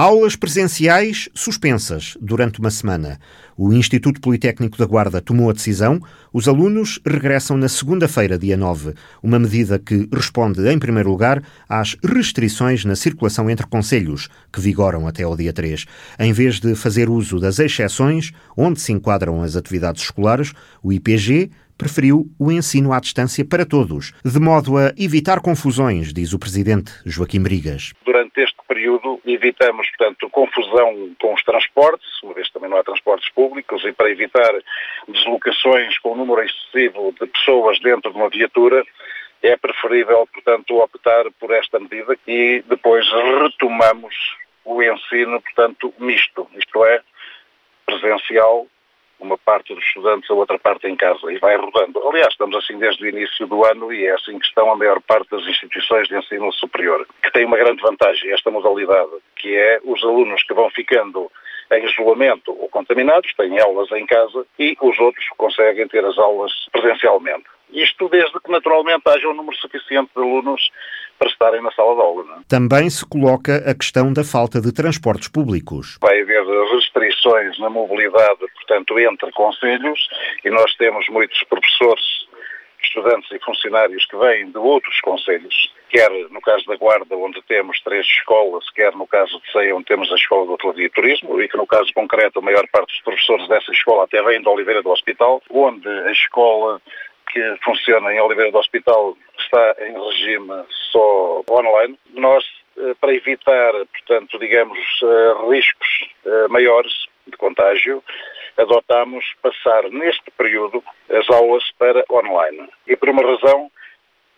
Aulas presenciais suspensas durante uma semana. O Instituto Politécnico da Guarda tomou a decisão. Os alunos regressam na segunda-feira, dia 9. Uma medida que responde, em primeiro lugar, às restrições na circulação entre conselhos, que vigoram até ao dia 3. Em vez de fazer uso das exceções, onde se enquadram as atividades escolares, o IPG preferiu o ensino à distância para todos, de modo a evitar confusões, diz o presidente Joaquim Brigas. Durante este período evitamos, portanto, confusão com os transportes, uma vez também não há transportes públicos, e para evitar deslocações com um número excessivo de pessoas dentro de uma viatura, é preferível, portanto, optar por esta medida e depois retomamos o ensino, portanto, misto, isto é, presencial uma parte dos estudantes, a outra parte em casa, e vai rodando. Aliás, estamos assim desde o início do ano e é assim que estão a maior parte das instituições de ensino superior, que tem uma grande vantagem, esta modalidade, que é os alunos que vão ficando em isolamento ou contaminados, têm aulas em casa e os outros conseguem ter as aulas presencialmente. Isto desde que naturalmente haja um número suficiente de alunos para estarem na sala de aula. Não? É? Também se coloca a questão da falta de transportes públicos. Vai haver restrições na mobilidade, portanto, entre conselhos e nós temos muitos professores, estudantes e funcionários que vêm de outros conselhos, quer no caso da Guarda, onde temos três escolas, quer no caso de Ceia, onde temos a Escola de Hotelaria e Turismo, e que no caso concreto a maior parte dos professores dessa escola até vêm de Oliveira do Hospital, onde a escola que funciona em Oliveira do Hospital está em regime só online. Nós, eh, para evitar, portanto, digamos, eh, riscos eh, maiores de contágio, adotamos passar neste período as aulas para online. E por uma razão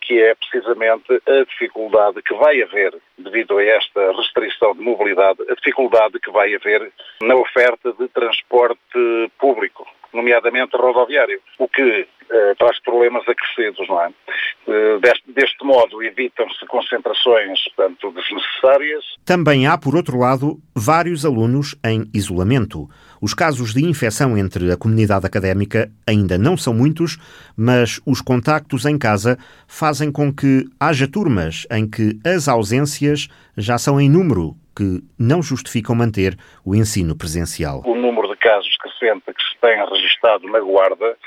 que é precisamente a dificuldade que vai haver, devido a esta restrição de mobilidade, a dificuldade que vai haver na oferta de transporte público, nomeadamente rodoviário, o que eh, traz problemas acrescidos, não é? Eh, deste, deste modo, evitam-se concentrações, portanto, desnecessárias. Também há, por outro lado, vários alunos em isolamento. Os casos de infecção entre a comunidade académica ainda não são muitos, mas os contactos em casa fazem com que haja turmas em que as ausências já são em número, que não justificam manter o ensino presencial. O número casos crescente que se tem registado na Guarda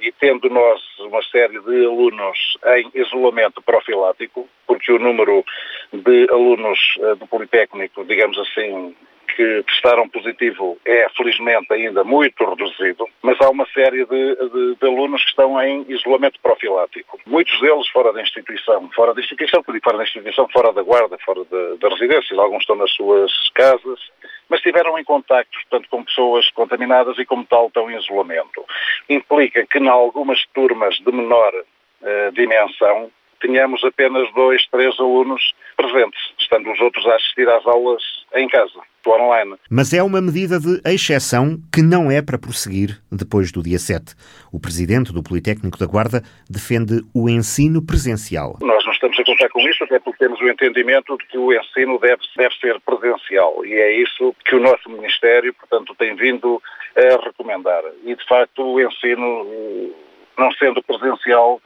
e tendo nós uma série de alunos em isolamento profilático, porque o número de alunos eh, do Politécnico, digamos assim, que testaram positivo é, felizmente, ainda muito reduzido, mas há uma série de, de, de, alunos que estão em isolamento profilático. Muitos deles fora da instituição, fora da instituição, fora da instituição, fora da guarda, fora da residência. Alguns estão nas suas casas, mas estiveram em contacto, portanto, com pessoas contaminadas e, como tal, estão em isolamento. Implica que, em algumas turmas de menor uh, dimensão, tenhamos apenas dois, três alunos presentes, estando os outros a assistir às aulas em casa online. Mas é uma medida de exceção que não é para prosseguir depois do dia 7. O presidente do Politécnico da Guarda defende o ensino presencial. Nós não estamos a contar com isso, até porque temos o entendimento de que o ensino deve, deve ser presencial e é isso que o nosso Ministério, portanto, tem vindo a recomendar. E, de facto, o ensino, não sendo presencial,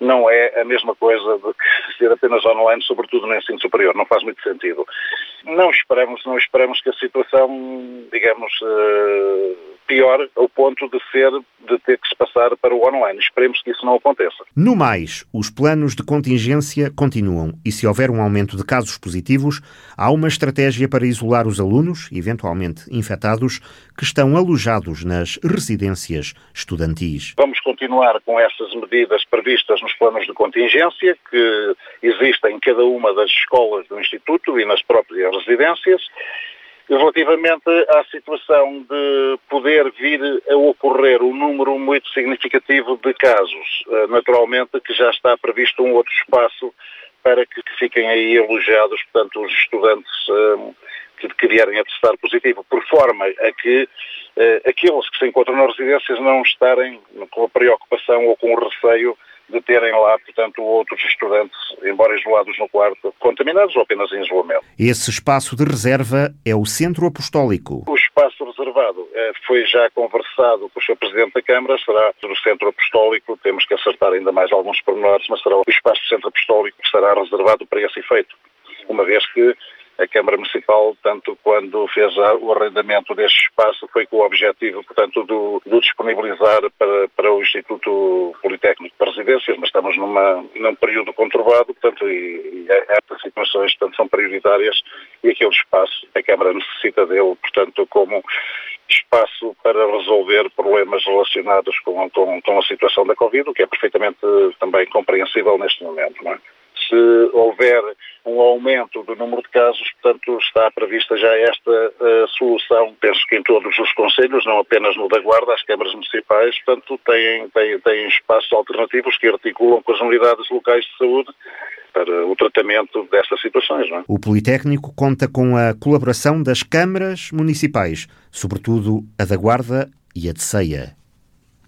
não é a mesma coisa de ser apenas online, sobretudo no ensino superior. Não faz muito sentido. Não esperamos, não esperamos que a situação, digamos, uh, pior ao ponto de ser, de ter que se passar para o online. Esperemos que isso não aconteça. No mais, os planos de contingência continuam e se houver um aumento de casos positivos, há uma estratégia para isolar os alunos, eventualmente infectados, que estão alojados nas residências estudantis. Vamos continuar com essas medidas previstas nos planos de contingência que existem em cada uma das escolas do Instituto e nas próprias residências. Relativamente à situação de poder vir a ocorrer um número muito significativo de casos, eh, naturalmente que já está previsto um outro espaço para que fiquem aí alojados, portanto, os estudantes eh, que, que vierem a testar positivo, por forma a que eh, aqueles que se encontram nas residências não estarem com a preocupação ou com o receio de terem lá, portanto, outros estudantes, embora isolados no quarto, contaminados ou apenas em isolamento. Esse espaço de reserva é o Centro Apostólico. O espaço reservado eh, foi já conversado com o Sr. Presidente da Câmara, será no Centro Apostólico, temos que acertar ainda mais alguns pormenores, mas será o espaço do Centro Apostólico que será reservado para esse efeito, uma vez que a Câmara Municipal, tanto quando fez o arrendamento deste espaço, foi com o objetivo, portanto, do, do disponibilizar para, para o Instituto Politécnico de Residências, mas estamos numa, num período conturbado, portanto, e, e estas situações, portanto, são prioritárias e aquele espaço, a Câmara necessita dele, portanto, como espaço para resolver problemas relacionados com, com, com, a situação da Covid, o que é perfeitamente também compreensível neste momento. Não é? Se houver um aumento do número de casos, portanto, está prevista já esta uh, solução. Penso que em todos os conselhos, não apenas no da Guarda, as câmaras municipais, portanto, têm, têm, têm espaços alternativos que articulam com as unidades locais de saúde para o tratamento destas situações. É? O Politécnico conta com a colaboração das câmaras municipais, sobretudo a da Guarda e a de Ceia.